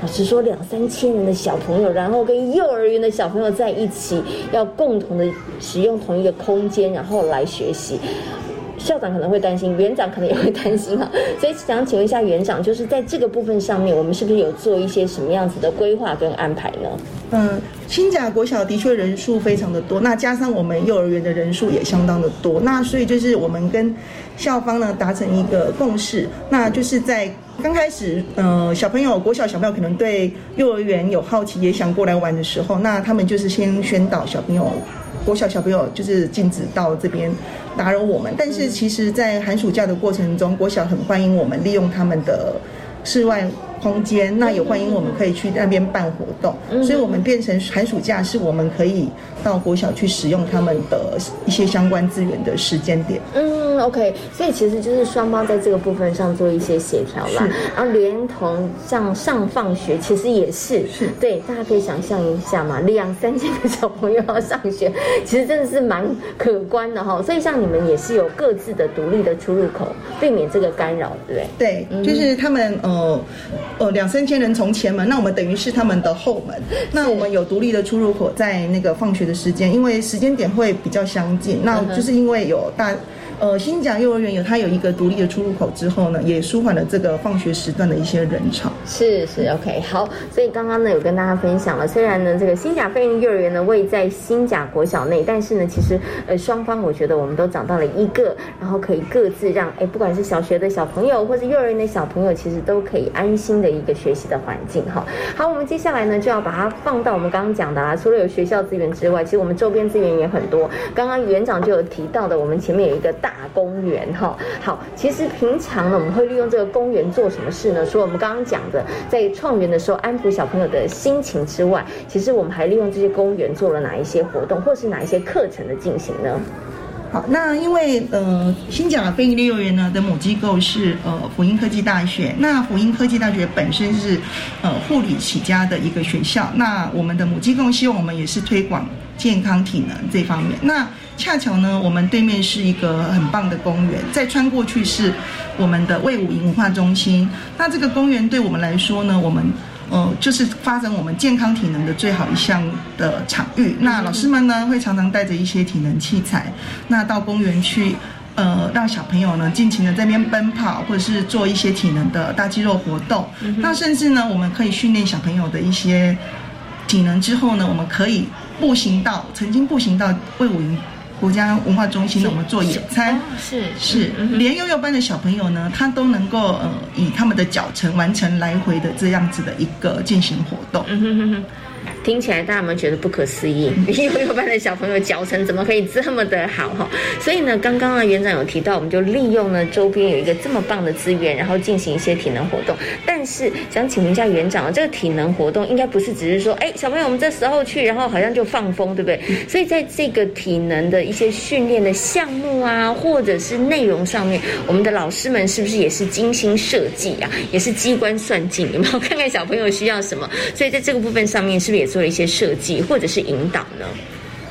老实说，两三千人的小朋友，然后跟幼儿园的小朋友在一起，要共同的使用同一个空间，然后来学习。校长可能会担心，园长可能也会担心啊，所以想请问一下园长，就是在这个部分上面，我们是不是有做一些什么样子的规划跟安排呢？嗯，新甲国小的确人数非常的多，那加上我们幼儿园的人数也相当的多，那所以就是我们跟校方呢达成一个共识，那就是在刚开始，呃，小朋友国小小朋友可能对幼儿园有好奇，也想过来玩的时候，那他们就是先宣导小朋友。国小小朋友就是禁止到这边打扰我们，但是其实，在寒暑假的过程中，国小很欢迎我们利用他们的室外空间，那也欢迎我们可以去那边办活动，所以我们变成寒暑假是我们可以到国小去使用他们的一些相关资源的时间点。嗯，OK，所以其实就是双方在这个部分上做一些协调啦，然后连同像上放学，其实也是，是。对，大家可以想象一下嘛，两三千个小朋友要上学，其实真的是蛮可观的哈。所以像你们也是有各自的独立的出入口，避免这个干扰，对不对？对，就是他们呃呃两三千人从前门，那我们等于是他们的后门，那我们有独立的出入口在那个放学的时间，因为时间点会比较相近，那就是因为有大。呃新甲幼儿园有它有一个独立的出入口之后呢，也舒缓了这个放学时段的一些人潮。是是 OK 好，所以刚刚呢有跟大家分享了，虽然呢这个新甲飞云幼儿园呢位在新甲国小内，但是呢其实呃双方我觉得我们都找到了一个，然后可以各自让哎不管是小学的小朋友或者幼儿园的小朋友，其实都可以安心的一个学习的环境哈。好，我们接下来呢就要把它放到我们刚刚讲的啦，除了有学校资源之外，其实我们周边资源也很多。刚刚园长就有提到的，我们前面有一个大公园哈。好，其实平常呢我们会利用这个公园做什么事呢？除了我们刚刚讲的在创园的时候安抚小朋友的心情之外，其实我们还利用这些公园做了哪一些活动，或是哪一些课程的进行呢？好，那因为呃新甲飞鹰幼儿园呢的母机构是呃辅英科技大学，那辅英科技大学本身是呃护理起家的一个学校，那我们的母机构希望我们也是推广健康体能这方面，那恰巧呢我们对面是一个很棒的公园，再穿过去是我们的魏武营文化中心，那这个公园对我们来说呢，我们。呃，就是发展我们健康体能的最好一项的场域。那老师们呢，会常常带着一些体能器材，那到公园去，呃，让小朋友呢尽情的在边奔跑，或者是做一些体能的大肌肉活动。那甚至呢，我们可以训练小朋友的一些体能之后呢，我们可以步行道曾经步行到为我们。国家文化中心呢，我们做野餐，是是，连幼幼班的小朋友呢，他都能够呃，以他们的脚程完成来回的这样子的一个进行活动。听起来大家有没有觉得不可思议？幼幼班的小朋友脚程怎么可以这么的好哈？所以呢，刚刚啊园长有提到，我们就利用呢周边有一个这么棒的资源，然后进行一些体能活动。但是想请问一下园长，这个体能活动应该不是只是说，哎，小朋友我们这时候去，然后好像就放风，对不对？所以在这个体能的一些训练的项目啊，或者是内容上面，我们的老师们是不是也是精心设计啊？也是机关算尽，有没有看看小朋友需要什么？所以在这个部分上面，是不是也？做一些设计或者是引导呢？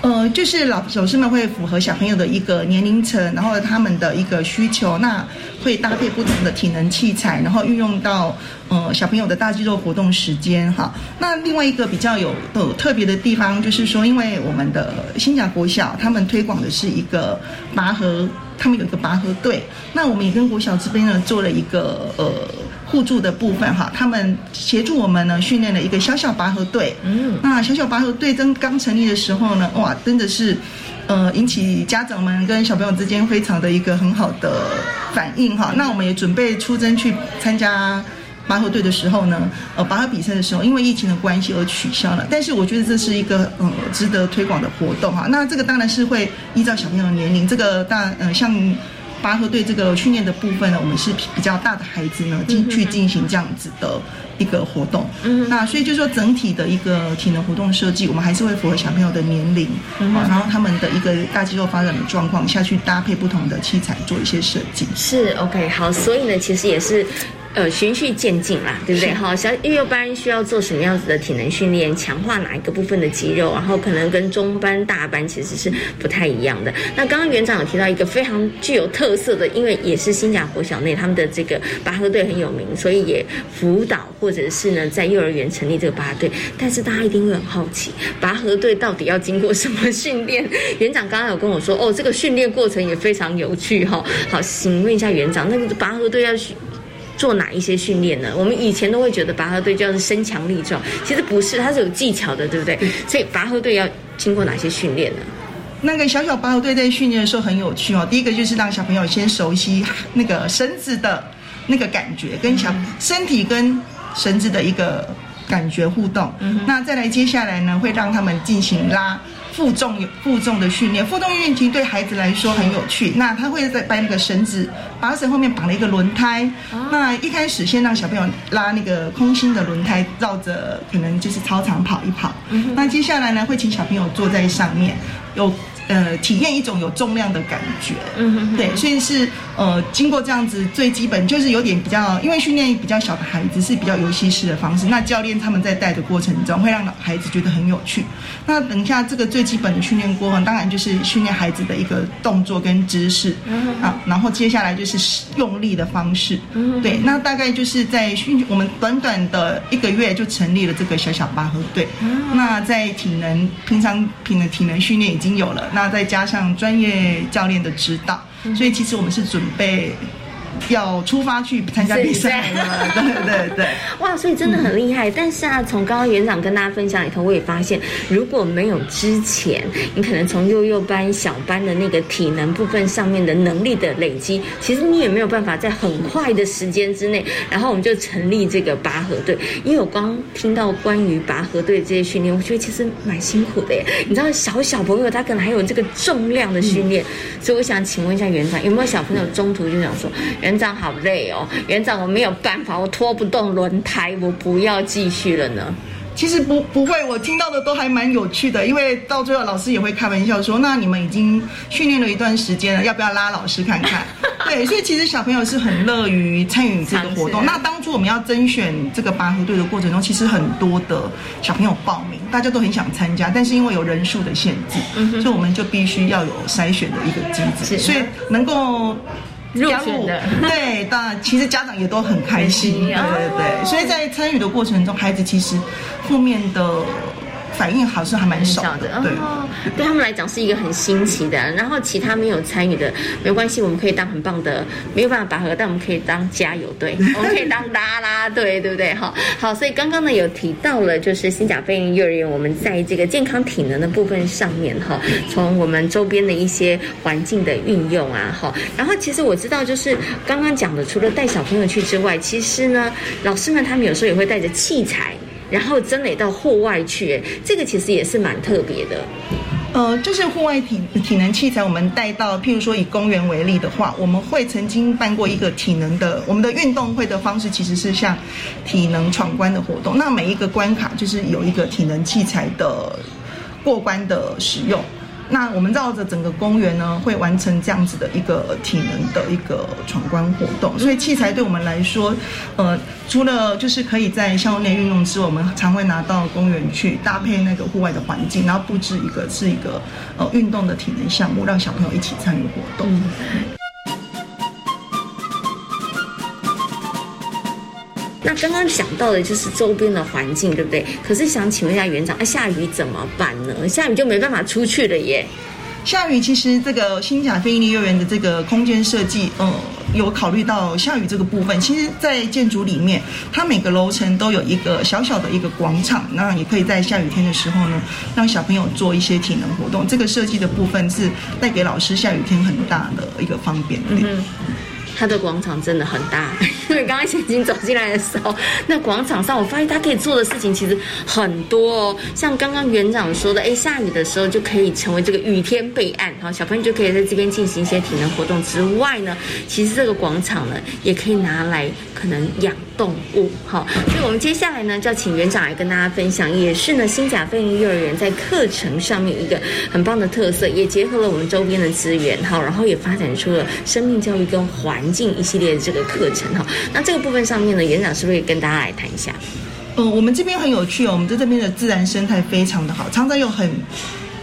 呃，就是老老师们会符合小朋友的一个年龄层，然后他们的一个需求，那会搭配不同的体能器材，然后运用到呃小朋友的大肌肉活动时间哈。那另外一个比较有有特别的地方，就是说，因为我们的新甲国小他们推广的是一个拔河，他们有一个拔河队，那我们也跟国小这边呢做了一个呃。互助的部分哈，他们协助我们呢训练了一个小小拔河队。嗯，那小小拔河队真刚成立的时候呢，哇，真的是，呃，引起家长们跟小朋友之间非常的一个很好的反应哈。那我们也准备出征去参加拔河队的时候呢，呃，拔河比赛的时候，因为疫情的关系而取消了。但是我觉得这是一个呃值得推广的活动哈。那这个当然是会依照小朋友的年龄，这个大呃像。拔河队这个训练的部分呢，我们是比较大的孩子呢进去进行这样子的一个活动。嗯，那所以就说整体的一个体能活动设计，我们还是会符合小朋友的年龄，啊，然后他们的一个大肌肉发展的状况下去搭配不同的器材做一些设计。是 OK 好，所以呢，其实也是。呃，循序渐进啦，对不对？好，小幼幼班需要做什么样子的体能训练，强化哪一个部分的肌肉，然后可能跟中班、大班其实是不太一样的。那刚刚园长有提到一个非常具有特色的，因为也是新加坡小内他们的这个拔河队很有名，所以也辅导或者是呢在幼儿园成立这个拔河队。但是大家一定会很好奇，拔河队到底要经过什么训练？园长刚刚有跟我说，哦，这个训练过程也非常有趣哈。好，请问一下园长，那个拔河队要做哪一些训练呢？我们以前都会觉得拔河队就是身强力壮，其实不是，它是有技巧的，对不对？所以拔河队要经过哪些训练呢？那个小小拔河队在训练的时候很有趣哦。第一个就是让小朋友先熟悉那个绳子的那个感觉，跟小身体跟绳子的一个感觉互动。那再来接下来呢，会让他们进行拉。负重负重的训练，负重运动对孩子来说很有趣。那他会在把那个绳子，把绳后面绑了一个轮胎。那一开始先让小朋友拉那个空心的轮胎，绕着可能就是操场跑一跑。那接下来呢，会请小朋友坐在上面，有。呃，体验一种有重量的感觉，嗯，对，所以是呃，经过这样子最基本就是有点比较，因为训练比较小的孩子是比较游戏式的方式，那教练他们在带的过程中会让孩子觉得很有趣。那等一下这个最基本的训练过程，当然就是训练孩子的一个动作跟姿势，啊，然后接下来就是用力的方式，对，那大概就是在训我们短短的一个月就成立了这个小小拔河队，那在体能平常平的体能训练已经有了。那再加上专业教练的指导，所以其实我们是准备。要出发去参加比赛了，对对对，哇，所以真的很厉害。但是啊，从刚刚园长跟大家分享里头，我也发现，如果没有之前，你可能从幼幼班、小班的那个体能部分上面的能力的累积，其实你也没有办法在很快的时间之内，然后我们就成立这个拔河队。因为我刚听到关于拔河队这些训练，我觉得其实蛮辛苦的耶。你知道，小小朋友他可能还有这个重量的训练，所以我想请问一下园长，有没有小朋友中途就想说？园长好累哦，园长我没有办法，我拖不动轮胎，我不要继续了呢。其实不不会，我听到的都还蛮有趣的，因为到最后老师也会开玩笑说：“那你们已经训练了一段时间了，要不要拉老师看看？” 对，所以其实小朋友是很乐于参与这个活动。那当初我们要甄选这个拔河队的过程中，其实很多的小朋友报名，大家都很想参加，但是因为有人数的限制，所以我们就必须要有筛选的一个机制，所以能够。加入 对，当然其实家长也都很开心，对对对，所以在参与的过程中，孩子其实负面的。反应好像还蛮少的，对，对他们来讲是一个很新奇的。然后其他没有参与的，没关系，我们可以当很棒的，没有办法拔河，但我们可以当加油队，我们可以当拉拉队，对不对？哈，好，所以刚刚呢有提到了，就是新甲飞鹰幼儿园，我们在这个健康体能的部分上面，哈，从我们周边的一些环境的运用啊，哈，然后其实我知道，就是刚刚讲的，除了带小朋友去之外，其实呢，老师们他们有时候也会带着器材。然后真得到户外去，这个其实也是蛮特别的。呃，就是户外体体能器材，我们带到，譬如说以公园为例的话，我们会曾经办过一个体能的，我们的运动会的方式其实是像体能闯关的活动。那每一个关卡就是有一个体能器材的过关的使用。那我们绕着整个公园呢，会完成这样子的一个体能的一个闯关活动。所以器材对我们来说，呃，除了就是可以在校内运用之外，我们常会拿到公园去搭配那个户外的环境，然后布置一个是一个呃运动的体能项目，让小朋友一起参与活动。那刚刚讲到的就是周边的环境，对不对？可是想请问一下园长，啊，下雨怎么办呢？下雨就没办法出去了耶。下雨其实这个新甲飞利幼儿园的这个空间设计，呃，有考虑到下雨这个部分。其实，在建筑里面，它每个楼层都有一个小小的一个广场，那也可以在下雨天的时候呢，让小朋友做一些体能活动。这个设计的部分是带给老师下雨天很大的一个方便。嗯。它的广场真的很大，因为刚刚贤琴走进来的时候，那广场上我发现他可以做的事情其实很多哦。像刚刚园长说的，哎，下雨的时候就可以成为这个雨天备案，好，小朋友就可以在这边进行一些体能活动之外呢，其实这个广场呢也可以拿来可能养动物，好。所以我们接下来呢就要请园长来跟大家分享，也是呢新甲飞鹰幼儿园在课程上面一个很棒的特色，也结合了我们周边的资源，好，然后也发展出了生命教育跟环。境一系列的这个课程哈，那这个部分上面呢，园长是不是也跟大家来谈一下？嗯，我们这边很有趣哦，我们在这边的自然生态非常的好，常常有很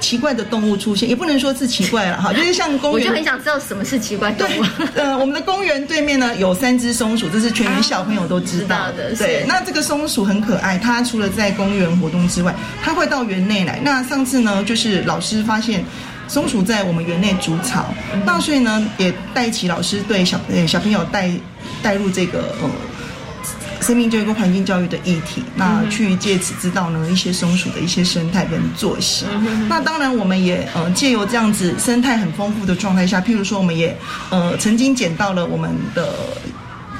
奇怪的动物出现，也不能说是奇怪了哈，就是像公园，我就很想知道什么是奇怪动物。呃，我们的公园对面呢有三只松鼠，这是全员小朋友都知道的。对，那这个松鼠很可爱，它除了在公园活动之外，它会到园内来。那上次呢，就是老师发现。松鼠在我们园内筑巢，那所以呢，也带起老师对小呃小朋友带带入这个呃生命教育跟环境教育的议题，那去借此知道呢一些松鼠的一些生态跟作息。那当然，我们也呃借由这样子生态很丰富的状态下，譬如说，我们也呃曾经捡到了我们的。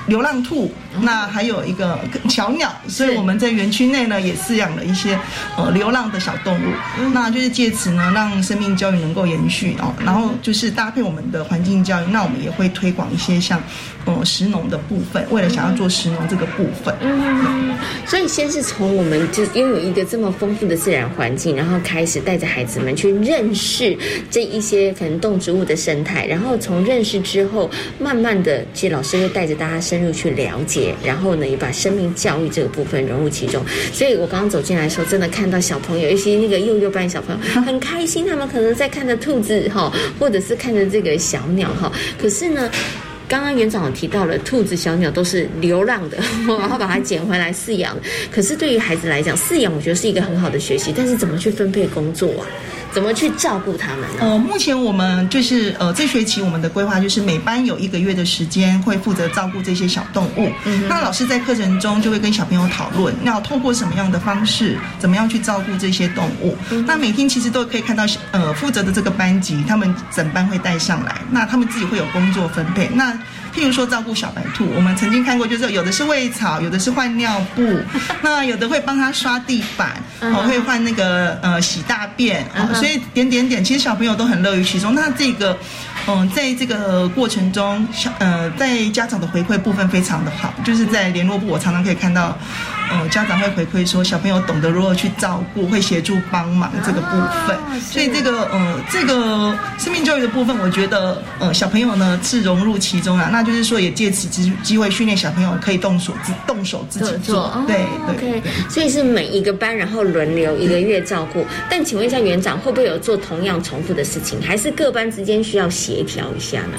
流浪兔，那还有一个小鸟，所以我们在园区内呢也饲养了一些呃流浪的小动物，那就是借此呢让生命教育能够延续哦，然后就是搭配我们的环境教育，那我们也会推广一些像呃食农的部分，为了想要做食农这个部分。嗯，所以先是从我们就拥有一个这么丰富的自然环境，然后开始带着孩子们去认识这一些可能动植物的生态，然后从认识之后，慢慢的，其实老师会带着大家。深入去了解，然后呢，也把生命教育这个部分融入其中。所以我刚刚走进来的时候，真的看到小朋友，尤其那个幼幼班小朋友很开心，他们可能在看着兔子哈，或者是看着这个小鸟哈。可是呢。刚刚园长提到了，兔子、小鸟都是流浪的，然后把它捡回来饲养。可是对于孩子来讲，饲养我觉得是一个很好的学习，但是怎么去分配工作啊？怎么去照顾他们呢？呃，目前我们就是呃，这学期我们的规划就是每班有一个月的时间会负责照顾这些小动物。嗯，那老师在课程中就会跟小朋友讨论，要透过什么样的方式，怎么样去照顾这些动物。那每天其实都可以看到，呃，负责的这个班级，他们整班会带上来，那他们自己会有工作分配。那譬如说照顾小白兔，我们曾经看过，就是有的是喂草，有的是换尿布，那有的会帮他刷地板，哦，会换那个呃洗大便，哦，所以点点点，其实小朋友都很乐于其中。那这个，嗯，在这个过程中，小呃，在家长的回馈部分非常的好，就是在联络部，我常常可以看到。嗯，家长会回馈说，小朋友懂得如何去照顾，会协助帮忙这个部分。所以这个呃，这个生命教育的部分，我觉得呃，小朋友呢是融入其中啊。那就是说，也借此机机会训练小朋友可以动手自动手自己做。对对。所以是每一个班，然后轮流一个月照顾。但请问一下园长，会不会有做同样重复的事情，还是各班之间需要协调一下呢？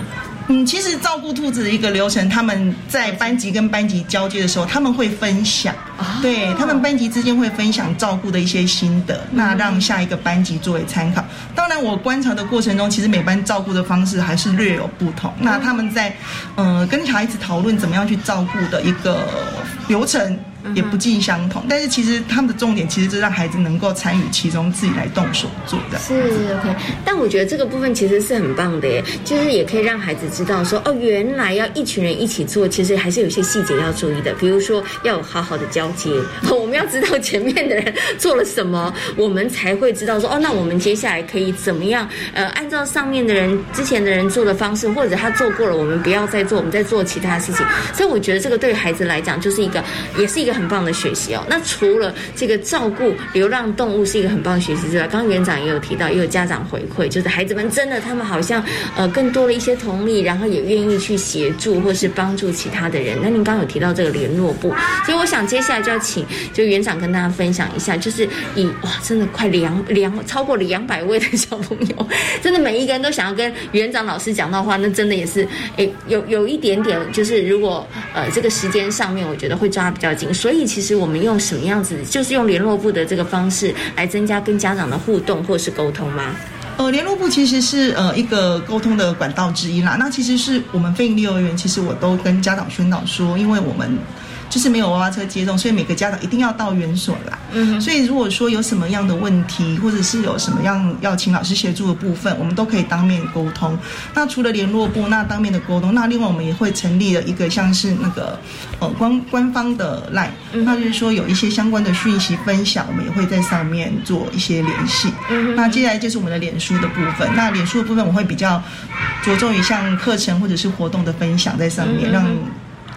嗯，其实照顾兔子的一个流程，他们在班级跟班级交接的时候，他们会分享，对他们班级之间会分享照顾的一些心得，那让下一个班级作为参考。当然，我观察的过程中，其实每班照顾的方式还是略有不同。那他们在，呃，跟孩子讨论怎么样去照顾的一个流程。也不尽相同，但是其实他们的重点其实是让孩子能够参与其中，自己来动手做的。是 OK，但我觉得这个部分其实是很棒的耶，就是也可以让孩子知道说，哦，原来要一群人一起做，其实还是有些细节要注意的。比如说要有好好的交接，我们要知道前面的人做了什么，我们才会知道说，哦，那我们接下来可以怎么样？呃，按照上面的人之前的人做的方式，或者他做过了，我们不要再做，我们再做其他事情。所以我觉得这个对孩子来讲，就是一个，也是一个。一个很棒的学习哦。那除了这个照顾流浪动物是一个很棒的学习之外，刚刚园长也有提到，也有家长回馈，就是孩子们真的他们好像呃更多了一些同理，然后也愿意去协助或是帮助其他的人。那您刚刚有提到这个联络部，所以我想接下来就要请就园长跟大家分享一下，就是以哇真的快两两超过两百位的小朋友，真的每一个人都想要跟园长老师讲到话，那真的也是诶有有一点点就是如果呃这个时间上面，我觉得会抓比较紧。所以其实我们用什么样子，就是用联络部的这个方式来增加跟家长的互动或是沟通吗？呃，联络部其实是呃一个沟通的管道之一啦。那其实是我们非营利幼儿园，其实我都跟家长宣导说，因为我们。就是没有娃娃车接送，所以每个家长一定要到园所来。嗯，所以如果说有什么样的问题，或者是有什么样要请老师协助的部分，我们都可以当面沟通。那除了联络部，那当面的沟通，那另外我们也会成立了一个像是那个呃官官方的 line，那就是说有一些相关的讯息分享，我们也会在上面做一些联系。嗯，那接下来就是我们的脸书的部分。那脸书的部分，我会比较着重于像课程或者是活动的分享在上面，让。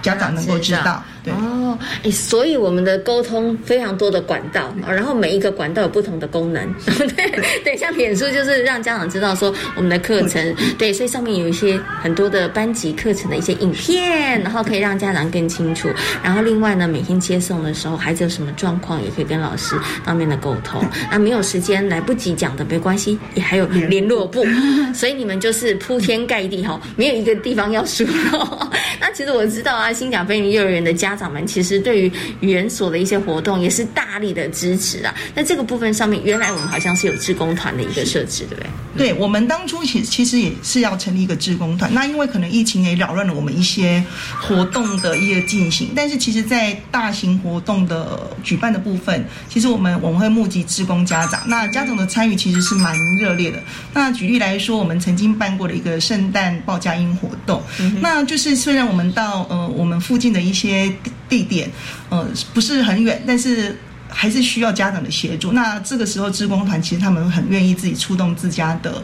家长能够知道，对哦，哎，所以我们的沟通非常多的管道，然后每一个管道有不同的功能，对对，像脸书就是让家长知道说我们的课程，对，所以上面有一些很多的班级课程的一些影片，然后可以让家长更清楚。然后另外呢，每天接送的时候，孩子有什么状况，也可以跟老师当面的沟通。那没有时间来不及讲的没关系，也还有联络部，所以你们就是铺天盖地哈，没有一个地方要输。那其实我知道啊。新甲飞鱼幼儿园的家长们，其实对于园所的一些活动也是大力的支持啊。那这个部分上面，原来我们好像是有志工团的一个设置，对不对？对，我们当初其其实也是要成立一个志工团。那因为可能疫情也扰乱了我们一些活动的一个进行，但是其实，在大型活动的举办的部分，其实我们我们会募集志工家长，那家长的参与其实是蛮热烈的。那举例来说，我们曾经办过的一个圣诞报佳音活动，那就是虽然我们到呃。我们附近的一些地点，呃，不是很远，但是还是需要家长的协助。那这个时候，志工团其实他们很愿意自己出动自家的。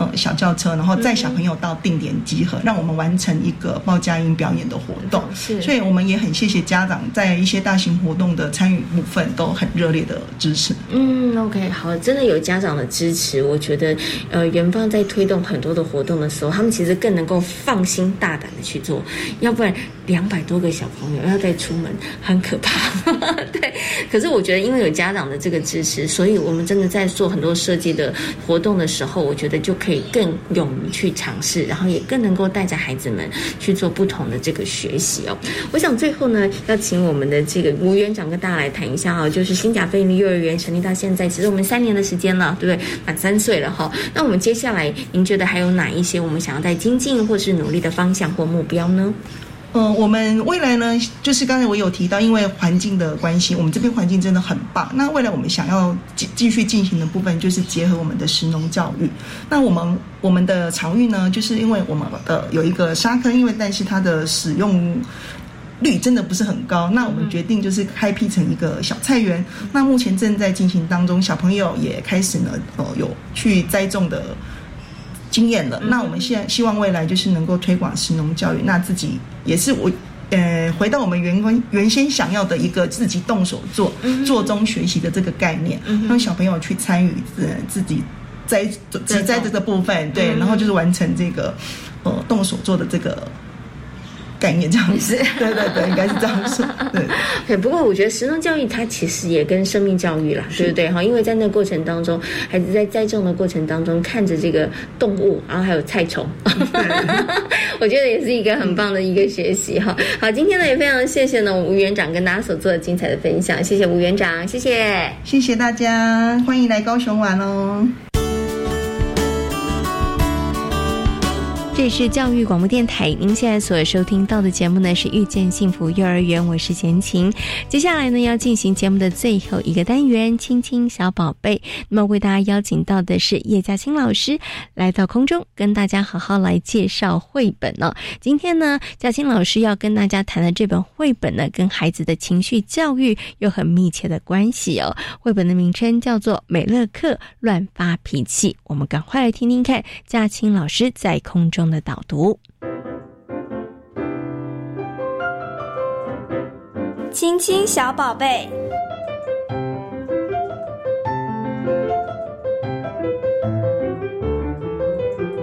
呃，小轿车，然后载小朋友到定点集合，让我们完成一个报佳音表演的活动。是，所以我们也很谢谢家长在一些大型活动的参与部分都很热烈的支持。嗯，OK，好，真的有家长的支持，我觉得呃，元芳在推动很多的活动的时候，他们其实更能够放心大胆的去做。要不然两百多个小朋友要再出门，很可怕。对，可是我觉得因为有家长的这个支持，所以我们真的在做很多设计的活动的时候，我觉得就可。以更勇于去尝试，然后也更能够带着孩子们去做不同的这个学习哦。我想最后呢，要请我们的这个吴园长跟大家来谈一下哈，就是新甲飞鹰幼儿园成立到现在，其实我们三年的时间了，对不对？满三岁了哈。那我们接下来，您觉得还有哪一些我们想要在精进或是努力的方向或目标呢？嗯，我们未来呢，就是刚才我有提到，因为环境的关系，我们这边环境真的很棒。那未来我们想要继继续进行的部分，就是结合我们的食农教育。那我们我们的场域呢，就是因为我们的有一个沙坑，因为但是它的使用率真的不是很高。那我们决定就是开辟成一个小菜园。那目前正在进行当中，小朋友也开始呢，呃，有去栽种的。经验了，那我们现在希望未来就是能够推广食农教育，那自己也是我，呃，回到我们原工原先想要的一个自己动手做、做中学习的这个概念，嗯让小朋友去参与自自己栽植栽这个部分，对，然后就是完成这个呃动手做的这个。概念这样子，对对对，应该是这样说。对，对。不过我觉得实农教育它其实也跟生命教育啦，对不对？哈，因为在那过程当中，孩子在栽种的过程当中，看着这个动物，然后还有菜虫，我觉得也是一个很棒的一个学习哈。好，今天呢也非常谢谢呢吴园长跟大家所做的精彩的分享，谢谢吴园长，谢谢，谢谢大家，欢迎来高雄玩哦。这里是教育广播电台，您现在所收听到的节目呢是遇见幸福幼儿园，我是贤琴。接下来呢要进行节目的最后一个单元，亲亲小宝贝。那么为大家邀请到的是叶嘉欣老师来到空中，跟大家好好来介绍绘本呢。今天呢，嘉欣老师要跟大家谈的这本绘本呢，跟孩子的情绪教育有很密切的关系哦。绘本的名称叫做《美乐克乱发脾气》，我们赶快来听听看嘉欣老师在空中。的导读，亲亲小宝贝，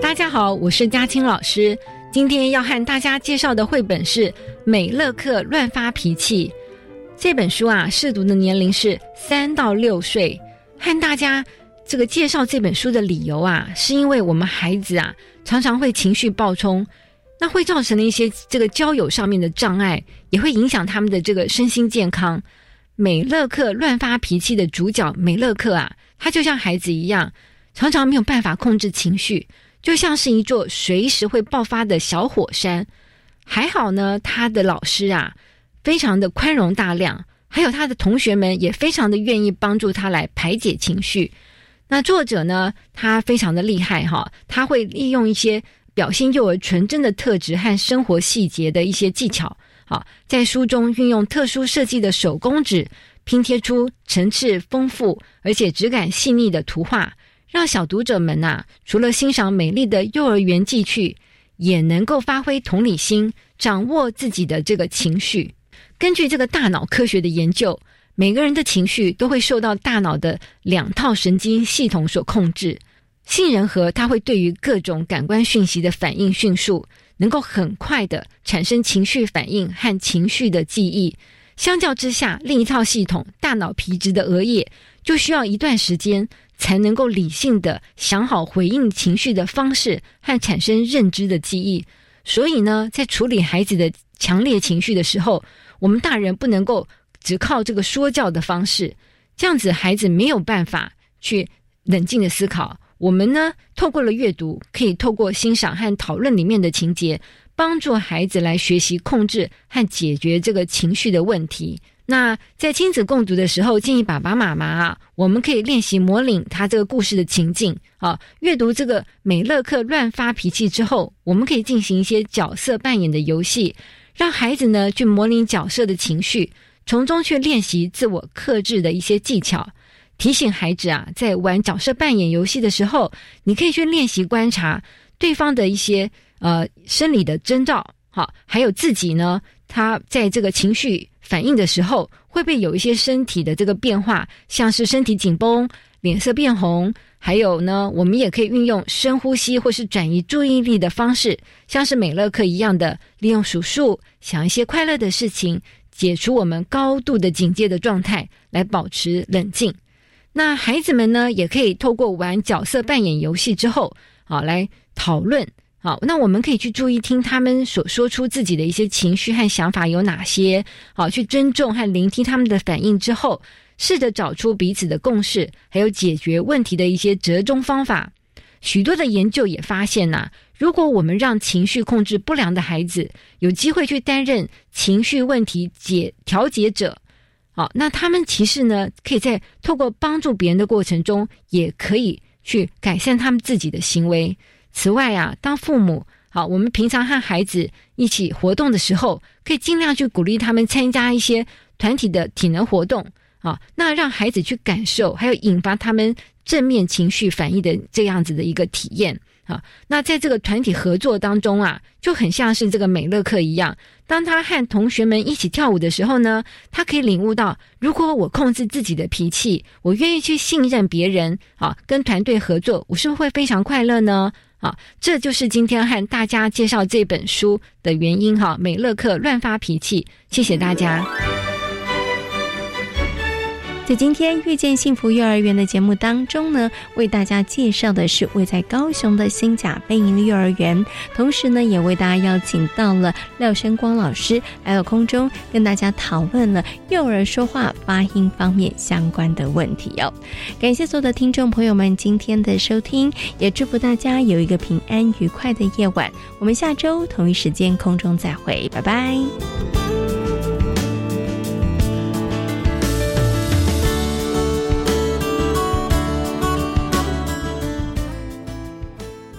大家好，我是嘉青老师。今天要和大家介绍的绘本是《美乐克乱发脾气》这本书啊，试读的年龄是三到六岁。和大家这个介绍这本书的理由啊，是因为我们孩子啊。常常会情绪暴冲，那会造成了一些这个交友上面的障碍，也会影响他们的这个身心健康。美乐克乱发脾气的主角美乐克啊，他就像孩子一样，常常没有办法控制情绪，就像是一座随时会爆发的小火山。还好呢，他的老师啊，非常的宽容大量，还有他的同学们也非常的愿意帮助他来排解情绪。那作者呢？他非常的厉害哈，他会利用一些表现幼儿纯真的特质和生活细节的一些技巧，好，在书中运用特殊设计的手工纸拼贴出层次丰富而且质感细腻的图画，让小读者们呐，除了欣赏美丽的幼儿园记趣，也能够发挥同理心，掌握自己的这个情绪。根据这个大脑科学的研究。每个人的情绪都会受到大脑的两套神经系统所控制。杏仁核它会对于各种感官讯息的反应迅速，能够很快的产生情绪反应和情绪的记忆。相较之下，另一套系统大脑皮质的额叶就需要一段时间才能够理性的想好回应情绪的方式和产生认知的记忆。所以呢，在处理孩子的强烈情绪的时候，我们大人不能够。只靠这个说教的方式，这样子孩子没有办法去冷静的思考。我们呢，透过了阅读，可以透过欣赏和讨论里面的情节，帮助孩子来学习控制和解决这个情绪的问题。那在亲子共读的时候，建议爸爸妈妈啊，我们可以练习模拟他这个故事的情境啊。阅读这个美乐克乱发脾气之后，我们可以进行一些角色扮演的游戏，让孩子呢去模拟角色的情绪。从中去练习自我克制的一些技巧，提醒孩子啊，在玩角色扮演游戏的时候，你可以去练习观察对方的一些呃生理的征兆，好，还有自己呢，他在这个情绪反应的时候，会不会有一些身体的这个变化，像是身体紧绷、脸色变红，还有呢，我们也可以运用深呼吸或是转移注意力的方式，像是美乐克一样的利用数数，想一些快乐的事情。解除我们高度的警戒的状态，来保持冷静。那孩子们呢，也可以透过玩角色扮演游戏之后，好来讨论。好，那我们可以去注意听他们所说出自己的一些情绪和想法有哪些。好，去尊重和聆听他们的反应之后，试着找出彼此的共识，还有解决问题的一些折中方法。许多的研究也发现呐，如果我们让情绪控制不良的孩子有机会去担任情绪问题解调节者，好，那他们其实呢，可以在透过帮助别人的过程中，也可以去改善他们自己的行为。此外啊，当父母好，我们平常和孩子一起活动的时候，可以尽量去鼓励他们参加一些团体的体能活动啊，那让孩子去感受，还有引发他们正面情绪反应的这样子的一个体验啊。那在这个团体合作当中啊，就很像是这个美乐课一样，当他和同学们一起跳舞的时候呢，他可以领悟到，如果我控制自己的脾气，我愿意去信任别人啊，跟团队合作，我是不是会非常快乐呢？啊，这就是今天和大家介绍这本书的原因哈。美乐克乱发脾气，谢谢大家。在今天遇见幸福幼儿园的节目当中呢，为大家介绍的是位在高雄的新甲贝营幼儿园，同时呢，也为大家邀请到了廖生光老师来到空中，跟大家讨论了幼儿说话发音方面相关的问题哦。感谢所有的听众朋友们今天的收听，也祝福大家有一个平安愉快的夜晚。我们下周同一时间空中再会，拜拜。